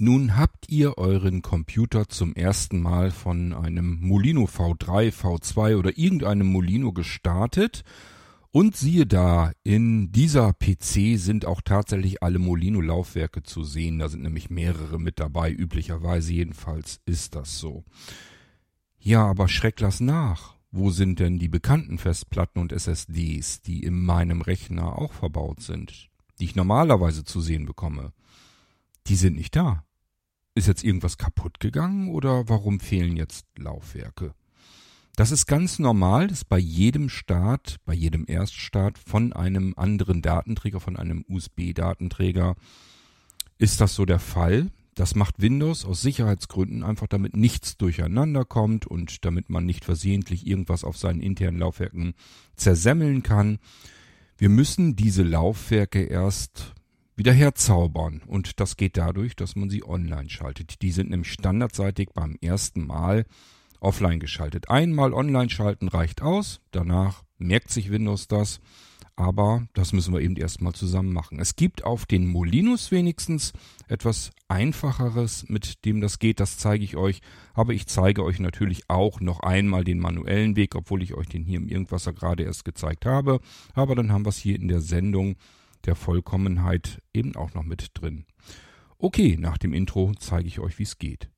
Nun habt ihr euren Computer zum ersten Mal von einem Molino V3, V2 oder irgendeinem Molino gestartet und siehe da, in dieser PC sind auch tatsächlich alle Molino-Laufwerke zu sehen. Da sind nämlich mehrere mit dabei, üblicherweise jedenfalls ist das so. Ja, aber schreck lass nach. Wo sind denn die bekannten Festplatten und SSDs, die in meinem Rechner auch verbaut sind, die ich normalerweise zu sehen bekomme? Die sind nicht da. Ist jetzt irgendwas kaputt gegangen oder warum fehlen jetzt Laufwerke? Das ist ganz normal, dass bei jedem Start, bei jedem Erststart von einem anderen Datenträger, von einem USB-Datenträger, ist das so der Fall. Das macht Windows aus Sicherheitsgründen einfach, damit nichts durcheinander kommt und damit man nicht versehentlich irgendwas auf seinen internen Laufwerken zersemmeln kann. Wir müssen diese Laufwerke erst wieder herzaubern. Und das geht dadurch, dass man sie online schaltet. Die sind nämlich standardseitig beim ersten Mal offline geschaltet. Einmal online schalten reicht aus. Danach merkt sich Windows das. Aber das müssen wir eben erstmal zusammen machen. Es gibt auf den Molinos wenigstens etwas einfacheres, mit dem das geht. Das zeige ich euch. Aber ich zeige euch natürlich auch noch einmal den manuellen Weg, obwohl ich euch den hier im Irgendwasser gerade erst gezeigt habe. Aber dann haben wir es hier in der Sendung der Vollkommenheit eben auch noch mit drin. Okay, nach dem Intro zeige ich euch, wie es geht.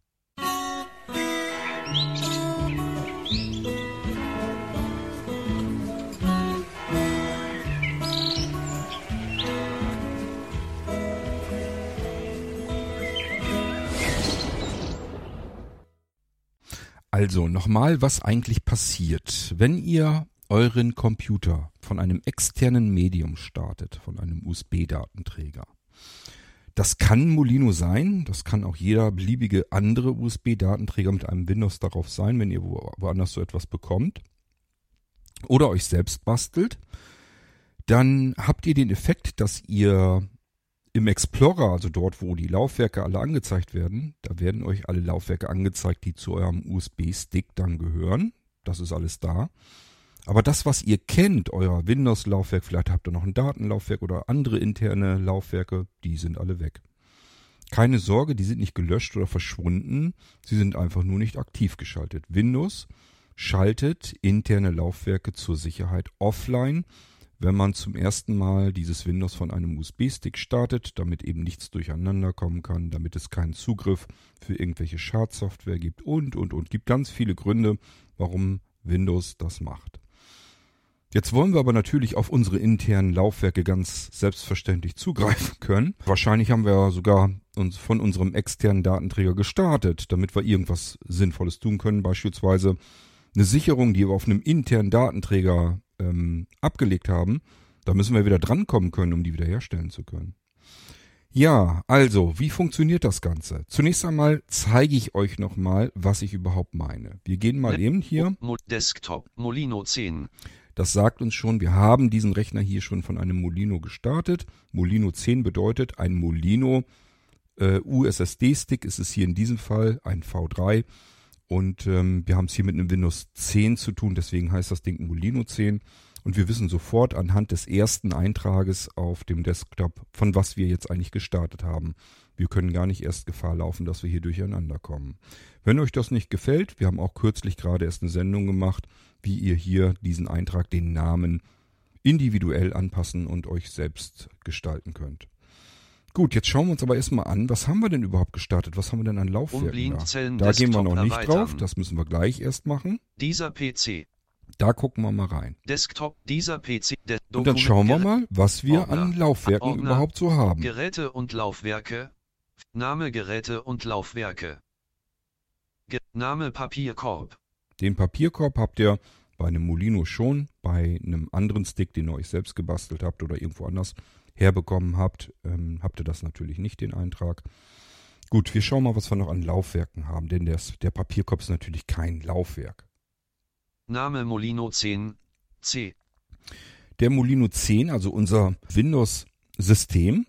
Also nochmal, was eigentlich passiert, wenn ihr euren Computer von einem externen Medium startet, von einem USB-Datenträger. Das kann Molino sein, das kann auch jeder beliebige andere USB-Datenträger mit einem Windows darauf sein, wenn ihr woanders so etwas bekommt. Oder euch selbst bastelt. Dann habt ihr den Effekt, dass ihr im Explorer, also dort, wo die Laufwerke alle angezeigt werden, da werden euch alle Laufwerke angezeigt, die zu eurem USB-Stick dann gehören. Das ist alles da. Aber das, was ihr kennt, euer Windows-Laufwerk, vielleicht habt ihr noch ein Datenlaufwerk oder andere interne Laufwerke, die sind alle weg. Keine Sorge, die sind nicht gelöscht oder verschwunden, sie sind einfach nur nicht aktiv geschaltet. Windows schaltet interne Laufwerke zur Sicherheit offline, wenn man zum ersten Mal dieses Windows von einem USB-Stick startet, damit eben nichts durcheinander kommen kann, damit es keinen Zugriff für irgendwelche Schadsoftware gibt und, und, und. Gibt ganz viele Gründe, warum Windows das macht. Jetzt wollen wir aber natürlich auf unsere internen Laufwerke ganz selbstverständlich zugreifen können. Wahrscheinlich haben wir sogar uns von unserem externen Datenträger gestartet, damit wir irgendwas Sinnvolles tun können. Beispielsweise eine Sicherung, die wir auf einem internen Datenträger ähm, abgelegt haben. Da müssen wir wieder drankommen können, um die wiederherstellen zu können. Ja, also, wie funktioniert das Ganze? Zunächst einmal zeige ich euch nochmal, was ich überhaupt meine. Wir gehen mal eben hier. Desktop, Molino 10. Das sagt uns schon, wir haben diesen Rechner hier schon von einem Molino gestartet. Molino 10 bedeutet ein Molino äh, USSD-Stick ist es hier in diesem Fall, ein V3. Und ähm, wir haben es hier mit einem Windows 10 zu tun, deswegen heißt das Ding Molino 10. Und wir wissen sofort anhand des ersten Eintrages auf dem Desktop, von was wir jetzt eigentlich gestartet haben. Wir können gar nicht erst Gefahr laufen, dass wir hier durcheinander kommen. Wenn euch das nicht gefällt, wir haben auch kürzlich gerade erst eine Sendung gemacht, wie ihr hier diesen Eintrag, den Namen individuell anpassen und euch selbst gestalten könnt. Gut, jetzt schauen wir uns aber erstmal an, was haben wir denn überhaupt gestartet? Was haben wir denn an Laufwerken da? Da gehen wir noch nicht erweitern. drauf, das müssen wir gleich erst machen. Dieser PC. Da gucken wir mal rein. Desktop, dieser PC. De und dann schauen wir mal, was wir Ordner, an Laufwerken Ordner, überhaupt so haben. Geräte und Laufwerke. Name Geräte und Laufwerke. Ge Name Papierkorb. Den Papierkorb habt ihr bei einem Molino schon, bei einem anderen Stick, den ihr euch selbst gebastelt habt oder irgendwo anders herbekommen habt, ähm, habt ihr das natürlich nicht, den Eintrag. Gut, wir schauen mal, was wir noch an Laufwerken haben, denn der, der Papierkorb ist natürlich kein Laufwerk. Name Molino 10 C. Der Molino 10, also unser Windows-System,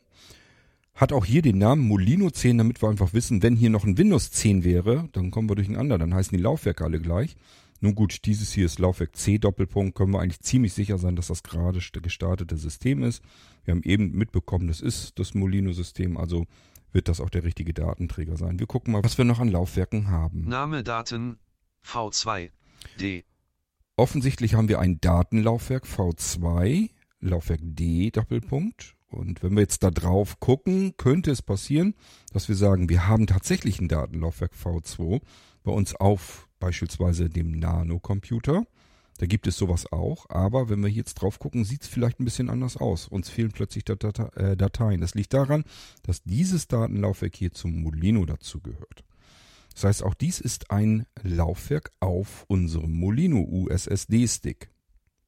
hat auch hier den Namen Molino 10, damit wir einfach wissen, wenn hier noch ein Windows 10 wäre, dann kommen wir durcheinander, dann heißen die Laufwerke alle gleich. Nun gut, dieses hier ist Laufwerk C Doppelpunkt, können wir eigentlich ziemlich sicher sein, dass das gerade gestartete System ist. Wir haben eben mitbekommen, das ist das Molino-System, also wird das auch der richtige Datenträger sein. Wir gucken mal, was wir noch an Laufwerken haben. Name Daten V2 D. Offensichtlich haben wir ein Datenlaufwerk V2, Laufwerk D, Doppelpunkt. Und wenn wir jetzt da drauf gucken, könnte es passieren, dass wir sagen, wir haben tatsächlich ein Datenlaufwerk V2 bei uns auf beispielsweise dem Nano-Computer. Da gibt es sowas auch, aber wenn wir jetzt drauf gucken, sieht es vielleicht ein bisschen anders aus. Uns fehlen plötzlich äh, Dateien. Das liegt daran, dass dieses Datenlaufwerk hier zum Molino dazugehört. Das heißt, auch dies ist ein Laufwerk auf unserem Molino USSD-Stick.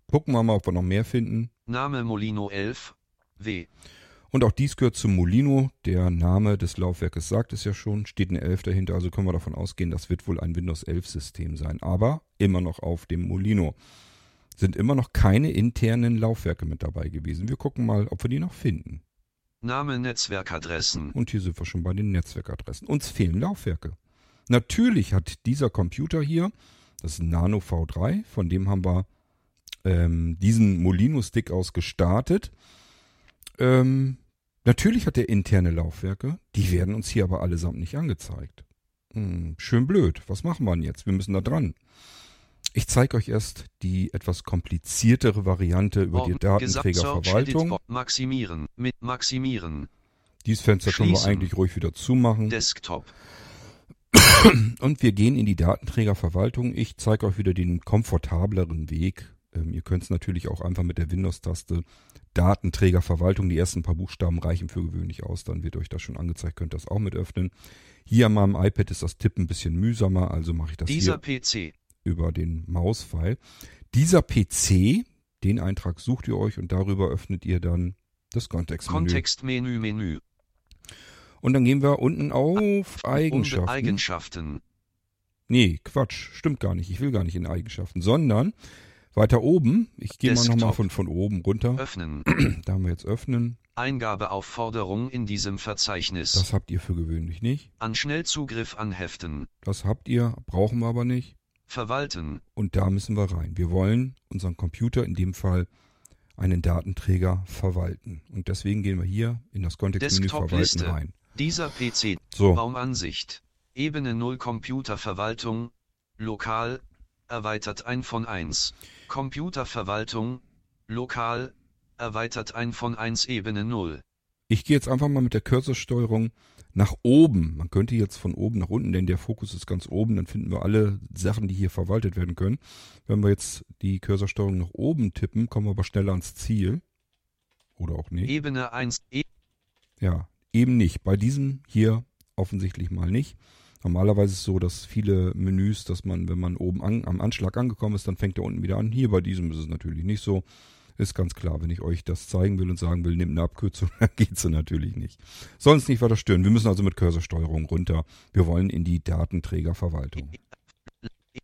Gucken wir mal, ob wir noch mehr finden. Name Molino 11 W. Und auch dies gehört zum Molino. Der Name des Laufwerkes sagt es ja schon, steht eine 11 dahinter, also können wir davon ausgehen, das wird wohl ein Windows 11 System sein, aber immer noch auf dem Molino. Sind immer noch keine internen Laufwerke mit dabei gewesen. Wir gucken mal, ob wir die noch finden. Name Netzwerkadressen. Und hier sind wir schon bei den Netzwerkadressen. Uns fehlen Laufwerke. Natürlich hat dieser Computer hier, das ist ein Nano V3, von dem haben wir ähm, diesen Molino-Stick aus gestartet. Ähm, natürlich hat er interne Laufwerke, die werden uns hier aber allesamt nicht angezeigt. Hm, schön blöd. Was machen wir denn jetzt? Wir müssen da dran. Ich zeige euch erst die etwas kompliziertere Variante über die Datenträgerverwaltung. Maximieren, mit maximieren. Dieses Fenster können wir eigentlich ruhig wieder zumachen. Desktop. Und wir gehen in die Datenträgerverwaltung. Ich zeige euch wieder den komfortableren Weg. Ähm, ihr könnt es natürlich auch einfach mit der Windows-Taste Datenträgerverwaltung. Die ersten paar Buchstaben reichen für gewöhnlich aus. Dann wird euch das schon angezeigt. Könnt das auch mit öffnen. Hier an meinem iPad ist das Tippen ein bisschen mühsamer. Also mache ich das Dieser hier PC. über den Mauspfeil. Dieser PC, den Eintrag sucht ihr euch und darüber öffnet ihr dann das Kontextmenü. Kontextmenü, Menü. Und dann gehen wir unten auf Eigenschaften. Eigenschaften. Nee, Quatsch, stimmt gar nicht. Ich will gar nicht in Eigenschaften, sondern weiter oben, ich gehe mal nochmal von, von oben runter. Öffnen. Da haben wir jetzt öffnen. Eingabeaufforderung in diesem Verzeichnis. Das habt ihr für gewöhnlich nicht. An Schnellzugriff anheften. Das habt ihr, brauchen wir aber nicht. Verwalten. Und da müssen wir rein. Wir wollen unseren Computer, in dem Fall einen Datenträger, verwalten. Und deswegen gehen wir hier in das Kontextmenü Verwalten rein. Dieser PC. So, Raumansicht. Ebene 0 Computerverwaltung. Lokal. Erweitert ein von 1. Computerverwaltung. Lokal. Erweitert ein von 1 Ebene 0. ich gehe jetzt einfach mal mit der Cursorsteuerung nach oben. Man könnte jetzt von oben nach unten, denn der Fokus ist ganz oben, dann finden wir alle Sachen, die hier verwaltet werden können. Wenn wir jetzt die Cursorsteuerung nach oben tippen, kommen wir aber schneller ans Ziel. Oder auch nicht. Ebene 1. E Ja, eben nicht. Bei diesem hier offensichtlich mal nicht. Normalerweise ist es so, dass viele Menüs, dass man, wenn man oben an, am Anschlag angekommen ist, dann fängt er unten wieder an. Hier bei diesem ist es natürlich nicht so. Ist ganz klar, wenn ich euch das zeigen will und sagen will, nehmt eine Abkürzung, dann geht's so natürlich nicht. Soll uns nicht weiter stören. Wir müssen also mit Cursorsteuerung runter. Wir wollen in die Datenträgerverwaltung.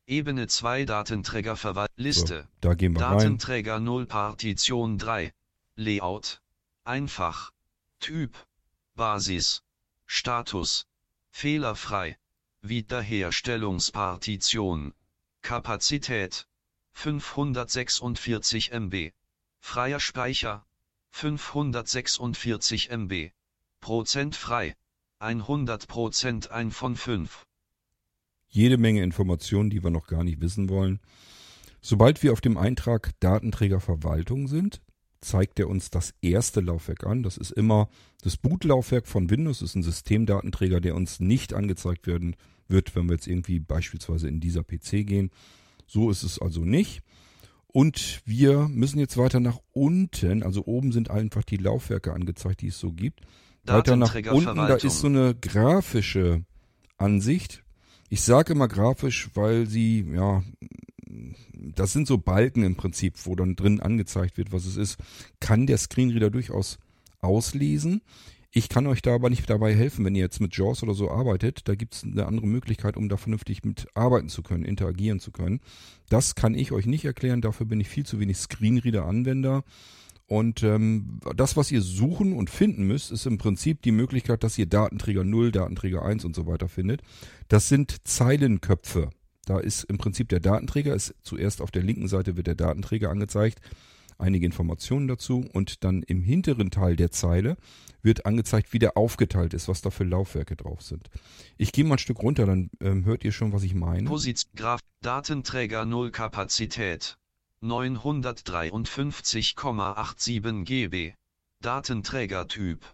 Ebene 2 Datenträgerverwaltung. So, Liste. da gehen wir rein. Datenträger 0 Partition 3. Layout. Einfach. Typ. Basis. Status. Fehlerfrei. Wiederherstellungspartition. Kapazität. 546 MB. Freier Speicher. 546 MB. Prozent frei. 100% ein von 5. jede Menge Informationen, die wir noch gar nicht wissen wollen. Sobald wir auf dem Eintrag Datenträgerverwaltung sind, zeigt er uns das erste Laufwerk an. Das ist immer das Bootlaufwerk von Windows, das ist ein Systemdatenträger, der uns nicht angezeigt werden wird, wenn wir jetzt irgendwie beispielsweise in dieser PC gehen. So ist es also nicht. Und wir müssen jetzt weiter nach unten, also oben sind einfach die Laufwerke angezeigt, die es so gibt. Weiter nach unten, da ist so eine grafische Ansicht. Ich sage immer grafisch, weil sie, ja, das sind so Balken im Prinzip, wo dann drin angezeigt wird, was es ist. Kann der Screenreader durchaus auslesen. Ich kann euch da aber nicht dabei helfen, wenn ihr jetzt mit JAWS oder so arbeitet. Da gibt es eine andere Möglichkeit, um da vernünftig mit arbeiten zu können, interagieren zu können. Das kann ich euch nicht erklären. Dafür bin ich viel zu wenig Screenreader-Anwender. Und ähm, das, was ihr suchen und finden müsst, ist im Prinzip die Möglichkeit, dass ihr Datenträger 0, Datenträger 1 und so weiter findet. Das sind Zeilenköpfe. Da ist im Prinzip der Datenträger, ist zuerst auf der linken Seite wird der Datenträger angezeigt. einige Informationen dazu und dann im hinteren Teil der Zeile wird angezeigt, wie der aufgeteilt ist, was da für Laufwerke drauf sind. Ich gehe mal ein Stück runter, dann ähm, hört ihr schon, was ich meine. Position Graph Datenträger 0 Kapazität 953,87 GB Datenträgertyp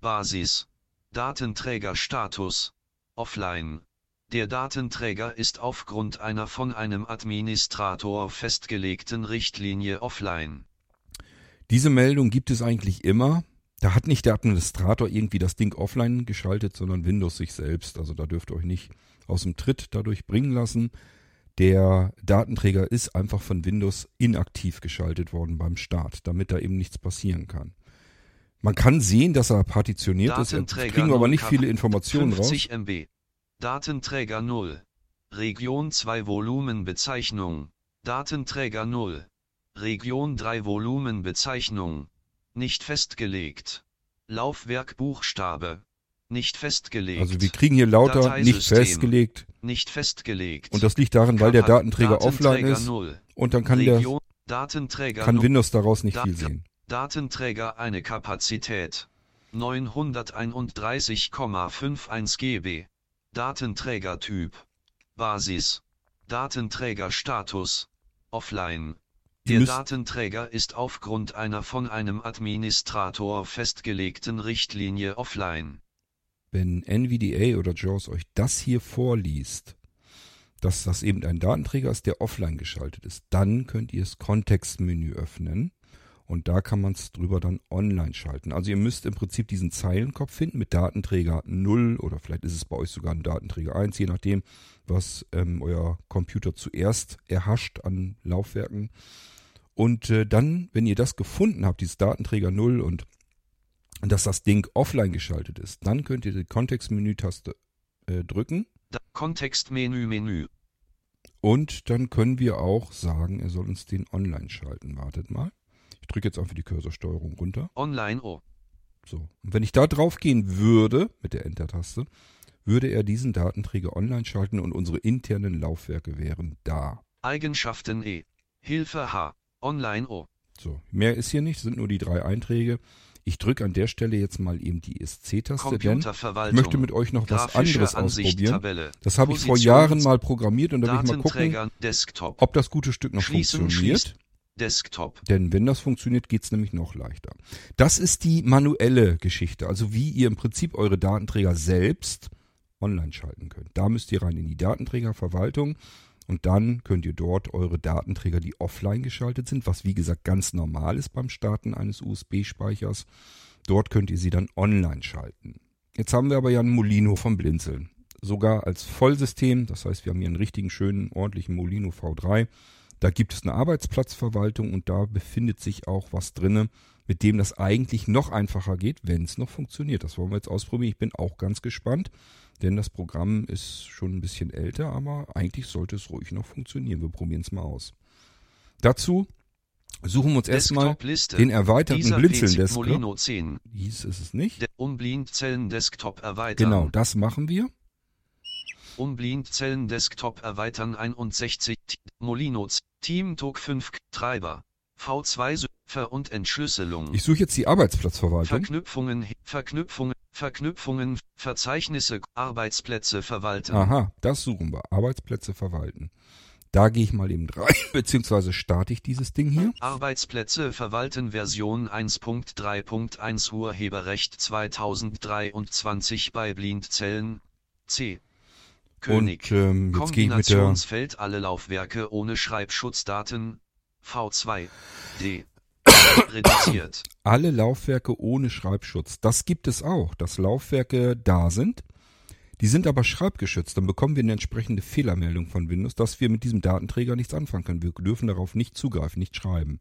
Basis Datenträgerstatus Offline der Datenträger ist aufgrund einer von einem Administrator festgelegten Richtlinie offline. Diese Meldung gibt es eigentlich immer. Da hat nicht der Administrator irgendwie das Ding offline geschaltet, sondern Windows sich selbst. Also da dürft ihr euch nicht aus dem Tritt dadurch bringen lassen. Der Datenträger ist einfach von Windows inaktiv geschaltet worden beim Start, damit da eben nichts passieren kann. Man kann sehen, dass er partitioniert ist. Jetzt kriegen wir aber nicht viele Informationen 50 raus. MB. Datenträger 0. Region 2 Volumenbezeichnung. Datenträger 0. Region 3 Volumenbezeichnung. Nicht festgelegt. Laufwerk Buchstabe. Nicht festgelegt. Also wir kriegen hier lauter nicht festgelegt. Nicht festgelegt. Und das liegt daran, weil der Datenträger, Datenträger offline ist. 0. Und dann kann Region, der Datenträger kann Windows daraus nicht Dat viel sehen. Datenträger eine Kapazität 931,51 GB. Datenträgertyp. Basis. Datenträgerstatus. Offline. Der Datenträger ist aufgrund einer von einem Administrator festgelegten Richtlinie offline. Wenn NVDA oder JAWS euch das hier vorliest, dass das eben ein Datenträger ist, der offline geschaltet ist, dann könnt ihr das Kontextmenü öffnen und da kann man es drüber dann online schalten. Also ihr müsst im Prinzip diesen Zeilenkopf finden mit Datenträger 0 oder vielleicht ist es bei euch sogar ein Datenträger 1, je nachdem, was ähm, euer Computer zuerst erhascht an Laufwerken. Und äh, dann, wenn ihr das gefunden habt, dieses Datenträger 0 und dass das Ding offline geschaltet ist, dann könnt ihr die Kontextmenü-Taste äh, drücken. Kontextmenü, Menü. Und dann können wir auch sagen, er soll uns den online schalten. Wartet mal. Ich drücke jetzt einfach die Cursorsteuerung runter. Online O. So. Und wenn ich da drauf gehen würde, mit der Enter-Taste, würde er diesen Datenträger online schalten und unsere internen Laufwerke wären da. Eigenschaften E. Hilfe H. Online O. So. Mehr ist hier nicht, sind nur die drei Einträge. Ich drücke an der Stelle jetzt mal eben die ESC-Taste, denn ich möchte mit euch noch was anderes ausprobieren. Das habe ich vor Jahren mal programmiert und da will ich mal gucken, Desktop. ob das gute Stück noch funktioniert. Desktop. Denn wenn das funktioniert, geht's nämlich noch leichter. Das ist die manuelle Geschichte, also wie ihr im Prinzip eure Datenträger selbst online schalten könnt. Da müsst ihr rein in die Datenträgerverwaltung und dann könnt ihr dort eure Datenträger, die offline geschaltet sind, was wie gesagt ganz normal ist beim Starten eines USB-Speichers, dort könnt ihr sie dann online schalten. Jetzt haben wir aber ja einen Molino vom Blinzeln. Sogar als Vollsystem, das heißt wir haben hier einen richtigen schönen, ordentlichen Molino V3 da gibt es eine Arbeitsplatzverwaltung und da befindet sich auch was drinne, mit dem das eigentlich noch einfacher geht, wenn es noch funktioniert. Das wollen wir jetzt ausprobieren. Ich bin auch ganz gespannt, denn das Programm ist schon ein bisschen älter, aber eigentlich sollte es ruhig noch funktionieren. Wir probieren es mal aus. Dazu suchen wir uns erstmal den erweiterten Blinzeln-Desktop. Molino 10. Dies ist es nicht. Umblindzellen-Desktop erweitern. Genau, das machen wir. Umblindzellen Desktop erweitern 61 Molino Team Talk 5 Treiber V2 Ver und Entschlüsselung. Ich suche jetzt die Arbeitsplatzverwaltung. Verknüpfungen, Verknüpfungen, Verknüpfungen, Verzeichnisse, Arbeitsplätze verwalten. Aha, das suchen wir. Arbeitsplätze verwalten. Da gehe ich mal eben rein, beziehungsweise starte ich dieses Ding hier. Arbeitsplätze verwalten Version 1.3.1 Urheberrecht 2023 bei Blindzellen. C. König. Und ähm, jetzt gehe ich mit der alle Laufwerke ohne Schreibschutzdaten V2 D reduziert. Alle Laufwerke ohne Schreibschutz. Das gibt es auch, dass Laufwerke da sind. Die sind aber schreibgeschützt. Dann bekommen wir eine entsprechende Fehlermeldung von Windows, dass wir mit diesem Datenträger nichts anfangen können. Wir dürfen darauf nicht zugreifen, nicht schreiben.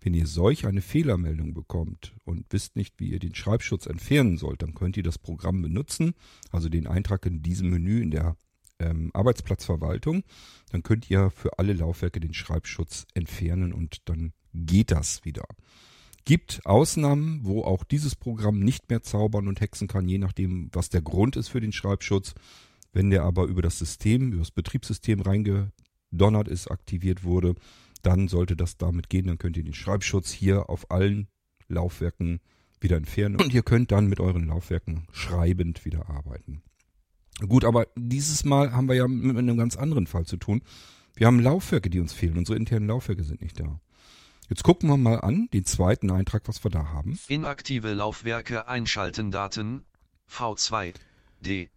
Wenn ihr solch eine Fehlermeldung bekommt und wisst nicht, wie ihr den Schreibschutz entfernen sollt, dann könnt ihr das Programm benutzen, also den Eintrag in diesem Menü in der ähm, Arbeitsplatzverwaltung, dann könnt ihr für alle Laufwerke den Schreibschutz entfernen und dann geht das wieder. Gibt Ausnahmen, wo auch dieses Programm nicht mehr zaubern und hexen kann, je nachdem, was der Grund ist für den Schreibschutz. Wenn der aber über das System, über das Betriebssystem reingedonnert ist, aktiviert wurde, dann sollte das damit gehen. Dann könnt ihr den Schreibschutz hier auf allen Laufwerken wieder entfernen und ihr könnt dann mit euren Laufwerken schreibend wieder arbeiten. Gut, aber dieses Mal haben wir ja mit einem ganz anderen Fall zu tun. Wir haben Laufwerke, die uns fehlen. Unsere internen Laufwerke sind nicht da. Jetzt gucken wir mal an, den zweiten Eintrag, was wir da haben. Inaktive Laufwerke einschalten Daten V2D.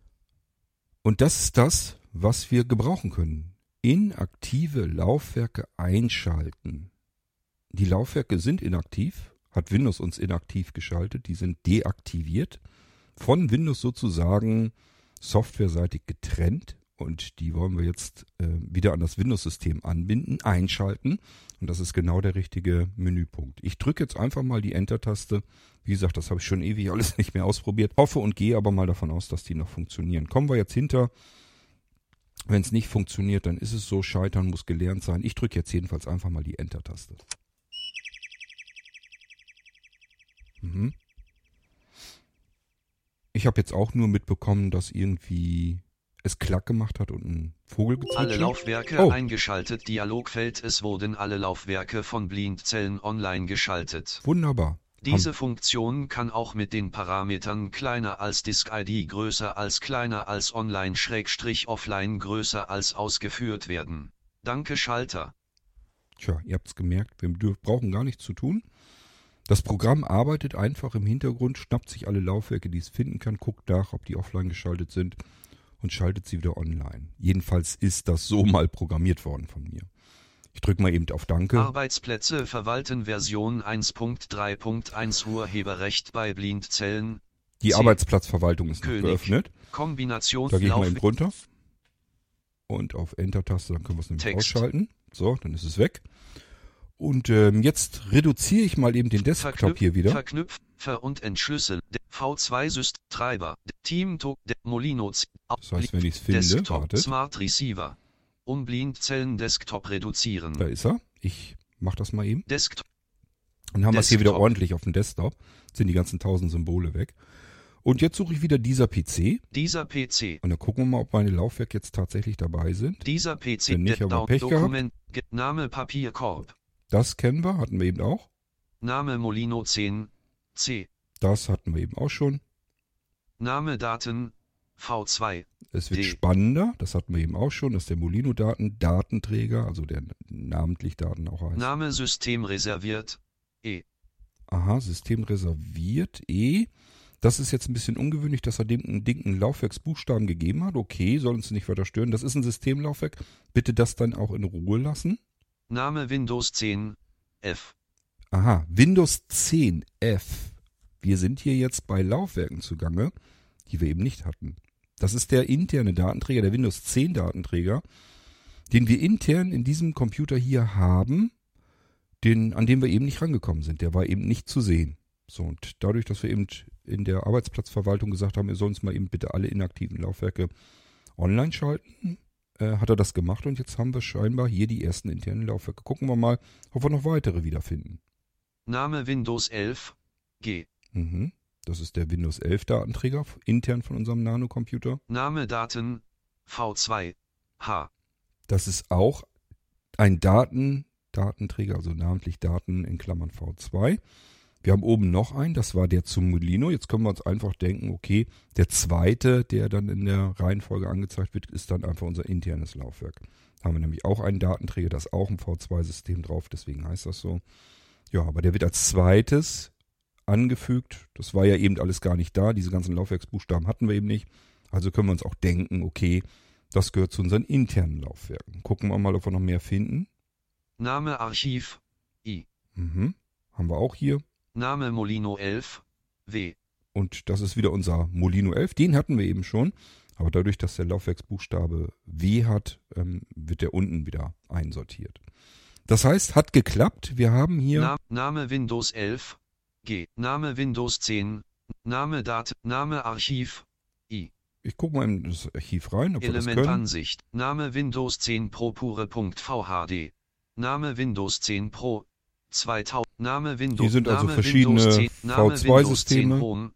Und das ist das, was wir gebrauchen können. Inaktive Laufwerke einschalten. Die Laufwerke sind inaktiv, hat Windows uns inaktiv geschaltet, die sind deaktiviert, von Windows sozusagen softwareseitig getrennt und die wollen wir jetzt äh, wieder an das Windows-System anbinden, einschalten und das ist genau der richtige Menüpunkt. Ich drücke jetzt einfach mal die Enter-Taste. Wie gesagt, das habe ich schon ewig alles nicht mehr ausprobiert. Hoffe und gehe aber mal davon aus, dass die noch funktionieren. Kommen wir jetzt hinter. Wenn es nicht funktioniert, dann ist es so. Scheitern muss gelernt sein. Ich drücke jetzt jedenfalls einfach mal die Enter-Taste. Mhm. Ich habe jetzt auch nur mitbekommen, dass irgendwie es klack gemacht hat und ein Vogel gezwitschert. Alle Laufwerke oh. eingeschaltet. Dialogfeld. Es wurden alle Laufwerke von Blindzellen online geschaltet. Wunderbar. Diese Funktion kann auch mit den Parametern kleiner als Disk-ID größer als kleiner als online-offline größer als ausgeführt werden. Danke Schalter. Tja, ihr habt es gemerkt, wir brauchen gar nichts zu tun. Das Programm arbeitet einfach im Hintergrund, schnappt sich alle Laufwerke, die es finden kann, guckt nach, ob die offline geschaltet sind und schaltet sie wieder online. Jedenfalls ist das so mal programmiert worden von mir. Ich drücke mal eben auf Danke. Arbeitsplätze verwalten Version 1.3.1 Urheberrecht bei Blindzellen. Die C Arbeitsplatzverwaltung ist König. geöffnet. Kombination da gehe ich mal eben runter. Und auf Enter-Taste, dann können wir es nämlich Text. ausschalten. So, dann ist es weg. Und ähm, jetzt reduziere ich mal eben den Desktop Verknüpf, hier wieder. Verknüpf, ver und entschlüssel. V2 Syst Treiber. Team to Molino. Das heißt, wenn ich es finde, Desktop wartet. Smart Receiver. Um Blindzellen Desktop reduzieren. Da ist er. Ich mache das mal eben. Desktop. Dann haben wir es hier wieder ordentlich auf dem Desktop. Sind die ganzen tausend Symbole weg. Und jetzt suche ich wieder dieser PC. Dieser PC. Und dann gucken wir mal, ob meine Laufwerke jetzt tatsächlich dabei sind. Dieser PC. Wenn nicht, Down- Pech gehabt. Dokument. Ge- Name Papierkorb. Das kennen wir, hatten wir eben auch. Name Molino 10. C. Das hatten wir eben auch schon. Name Daten. V2. Es wird D. spannender, das hatten wir eben auch schon, dass der Molino-Daten Datenträger, also der namentlich Daten auch heißt. Name System reserviert. E. Aha, System reserviert, E. Das ist jetzt ein bisschen ungewöhnlich, dass er dem einen dicken Laufwerksbuchstaben gegeben hat. Okay, soll uns nicht weiter stören. Das ist ein Systemlaufwerk. Bitte das dann auch in Ruhe lassen. Name Windows 10. F. Aha, Windows 10 F. Wir sind hier jetzt bei Laufwerken zugange, die wir eben nicht hatten. Das ist der interne Datenträger, der Windows 10 Datenträger, den wir intern in diesem Computer hier haben, den, an dem wir eben nicht rangekommen sind. Der war eben nicht zu sehen. So, und dadurch, dass wir eben in der Arbeitsplatzverwaltung gesagt haben, ihr sollt uns mal eben bitte alle inaktiven Laufwerke online schalten, äh, hat er das gemacht und jetzt haben wir scheinbar hier die ersten internen Laufwerke. Gucken wir mal, ob wir noch weitere wiederfinden. Name Windows 11. G. Mhm. Das ist der Windows 11 Datenträger intern von unserem Nanocomputer. Name Daten. V2. H. Das ist auch ein Daten, Datenträger, also namentlich Daten in Klammern V2. Wir haben oben noch einen, das war der zum Molino. Jetzt können wir uns einfach denken, okay, der zweite, der dann in der Reihenfolge angezeigt wird, ist dann einfach unser internes Laufwerk. Da haben wir nämlich auch einen Datenträger, da ist auch ein V2-System drauf, deswegen heißt das so. Ja, aber der wird als zweites angefügt. Das war ja eben alles gar nicht da. Diese ganzen Laufwerksbuchstaben hatten wir eben nicht. Also können wir uns auch denken, okay, das gehört zu unseren internen Laufwerken. Gucken wir mal, ob wir noch mehr finden. Name Archiv. Mhm. Haben wir auch hier. Name Molino 11. W. Und das ist wieder unser Molino 11. Den hatten wir eben schon. Aber dadurch, dass der Laufwerksbuchstabe W hat, ähm, wird der unten wieder einsortiert. Das heißt, hat geklappt. Wir haben hier Na Name Windows 11. G. Name Windows 10. Name Dat. Name Archiv. Ich gucke mal in das Archiv rein, ob. Elementansicht. Name Windows 10 Pro pure.vhd. Name Windows 10 Pro. 2000. Name Windows. Hier sind also Name verschiedene Windows 10, Name V2 Windows 10 Systeme. Home.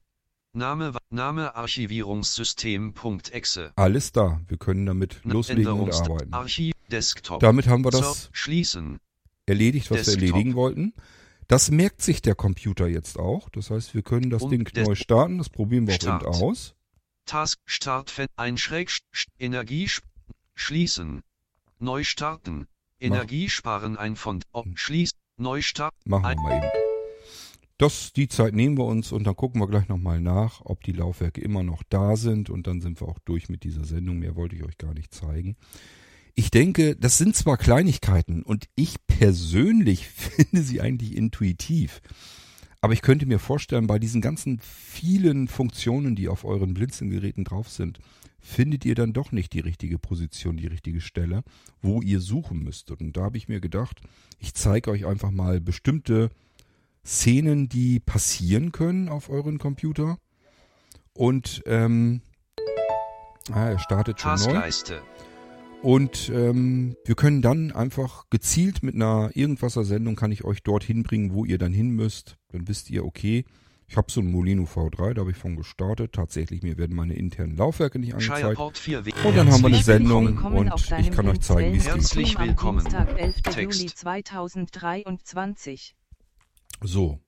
Name, Archivierungssystem.exe. Alles da. Wir können damit loslegen und arbeiten. Archiv Desktop. Damit haben wir das schließen. erledigt, was Desktop. wir erledigen wollten. Das merkt sich der Computer jetzt auch. Das heißt, wir können das Und Ding neu starten. Das probieren wir auch Start. eben aus. Task Start Fen- ein Schräg Energie sch- schließen. Neu starten. Energiesparen ein Font. Oh, schließ. Neu starten. Machen wir mal eben. Das, die Zeit nehmen wir uns und dann gucken wir gleich nochmal nach, ob die Laufwerke immer noch da sind und dann sind wir auch durch mit dieser Sendung. Mehr wollte ich euch gar nicht zeigen. Ich denke, das sind zwar Kleinigkeiten und ich persönlich finde sie eigentlich intuitiv. Aber ich könnte mir vorstellen, bei diesen ganzen vielen Funktionen, die auf euren Blinzelgeräten drauf sind, findet ihr dann doch nicht die richtige Position, die richtige Stelle, wo ihr suchen müsstet. Und da habe ich mir gedacht, ich zeige euch einfach mal bestimmte Szenen, die passieren können auf euren Computer. Und ähm, ah, er startet schon neu. Taskleiste. Und ähm, wir können dann einfach gezielt mit einer Irgendwasser-Sendung kann ich euch dorthin bringen, wo ihr dann hin müsst. Dann wisst ihr, okay, ich habe so einen Molino V3, da habe ich von gestartet. Tatsächlich, mir werden meine internen Laufwerke nicht angezeigt. Shireport 4 W. Und dann haben wir eine Sendung und ich kann euch zeigen, wie es geht. Herzlich willkommen. Dienstag, 11. Text. Juli 2023. So.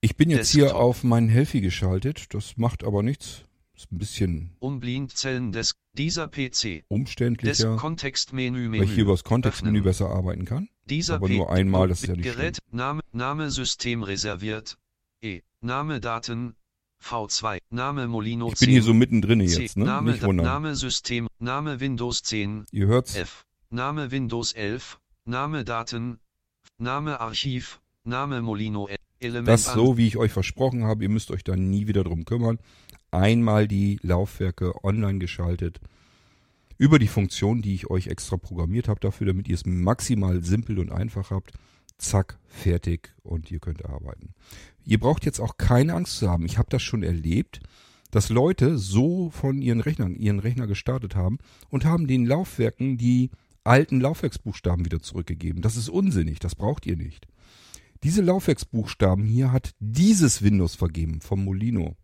Ich bin jetzt hier Desktop. auf meinen Healthy geschaltet. Das macht aber nichts. Ist ein bisschen Unblindzellen des dieser PC. Des umständlicher, Kontextmenü weil ich hier über das Kontextmenü besser arbeiten kann. Dieser aber P- nur einmal, das ist ja nicht Gerät, Name, Name System reserviert. E. Name Daten. V2. Name Molino Ich bin hier so mittendrin jetzt, ne? Name, Nicht wundern. Name System. Name Windows 10. Ihr hört's. F. Name Windows 11. Name Daten. Name Archiv. Name Molino. E- Element Das so, wie ich euch versprochen habe. Ihr müsst euch da nie wieder drum kümmern. Einmal die Laufwerke online geschaltet. Über die Funktion, die ich euch extra programmiert habe dafür, damit ihr es maximal simpel und einfach habt. Zack, fertig und ihr könnt arbeiten. Ihr braucht jetzt auch keine Angst zu haben. Ich habe das schon erlebt, dass Leute so von ihren Rechnern, ihren Rechner gestartet haben und haben den Laufwerken die alten Laufwerksbuchstaben wieder zurückgegeben. Das ist unsinnig, das braucht ihr nicht. Diese Laufwerksbuchstaben hier hat dieses Windows vergeben vom Molino.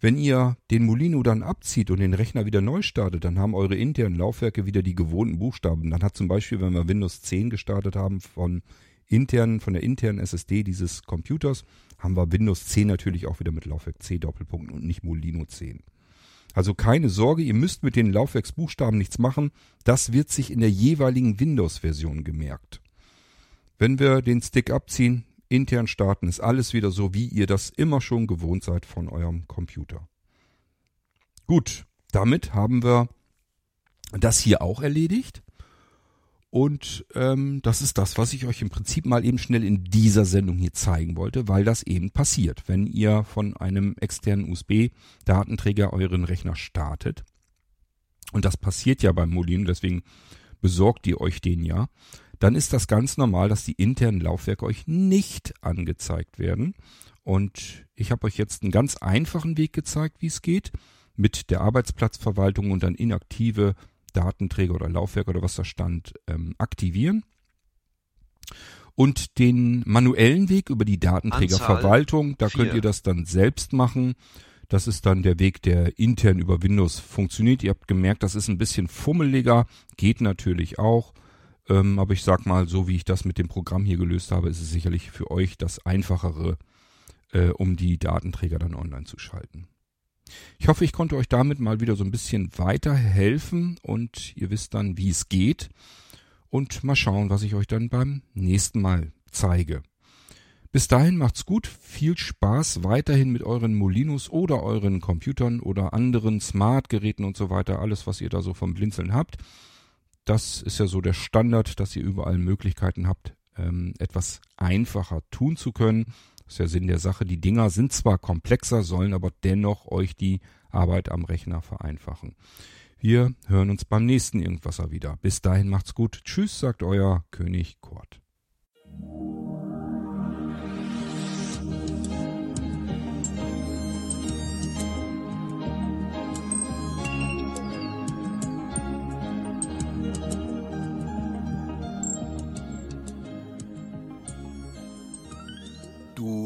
Wenn ihr den Molino dann abzieht und den Rechner wieder neu startet, dann haben eure internen Laufwerke wieder die gewohnten Buchstaben. Dann hat zum Beispiel, wenn wir Windows 10 gestartet haben von internen, von der internen SSD dieses Computers, haben wir Windows 10 natürlich auch wieder mit Laufwerk C Doppelpunkt und nicht Molino 10. Also keine Sorge, ihr müsst mit den Laufwerksbuchstaben nichts machen. Das wird sich in der jeweiligen Windows-Version gemerkt. Wenn wir den Stick abziehen, intern starten, ist alles wieder so, wie ihr das immer schon gewohnt seid von eurem Computer. Gut, damit haben wir das hier auch erledigt. Und ähm, das ist das, was ich euch im Prinzip mal eben schnell in dieser Sendung hier zeigen wollte, weil das eben passiert, wenn ihr von einem externen USB-Datenträger euren Rechner startet. Und das passiert ja beim Molino, deswegen besorgt ihr euch den ja. Dann ist das ganz normal, dass die internen Laufwerke euch nicht angezeigt werden. Und ich habe euch jetzt einen ganz einfachen Weg gezeigt, wie es geht, mit der Arbeitsplatzverwaltung und dann inaktive Datenträger oder Laufwerke oder was da stand, ähm, aktivieren. Und den manuellen Weg über die Datenträgerverwaltung, da könnt vier. ihr das dann selbst machen. Das ist dann der Weg, der intern über Windows funktioniert. Ihr habt gemerkt, das ist ein bisschen fummeliger, geht natürlich auch. Ähm, aber ich sag mal, so wie ich das mit dem Programm hier gelöst habe, ist es sicherlich für euch das einfachere, äh, um die Datenträger dann online zu schalten. Ich hoffe, ich konnte euch damit mal wieder so ein bisschen weiterhelfen und ihr wisst dann, wie es geht. Und mal schauen, was ich euch dann beim nächsten Mal zeige. Bis dahin macht's gut, viel Spaß weiterhin mit euren Molinos oder euren Computern oder anderen Smartgeräten und so weiter, alles was ihr da so vom Blinzeln habt. Das ist ja so der Standard, dass ihr überall Möglichkeiten habt, ähm, etwas einfacher tun zu können. Das ist ja Sinn der Sache. Die Dinger sind zwar komplexer, sollen aber dennoch euch die Arbeit am Rechner vereinfachen. Wir hören uns beim nächsten Irgendwasser wieder. Bis dahin macht's gut. Tschüss, sagt euer König Kurt.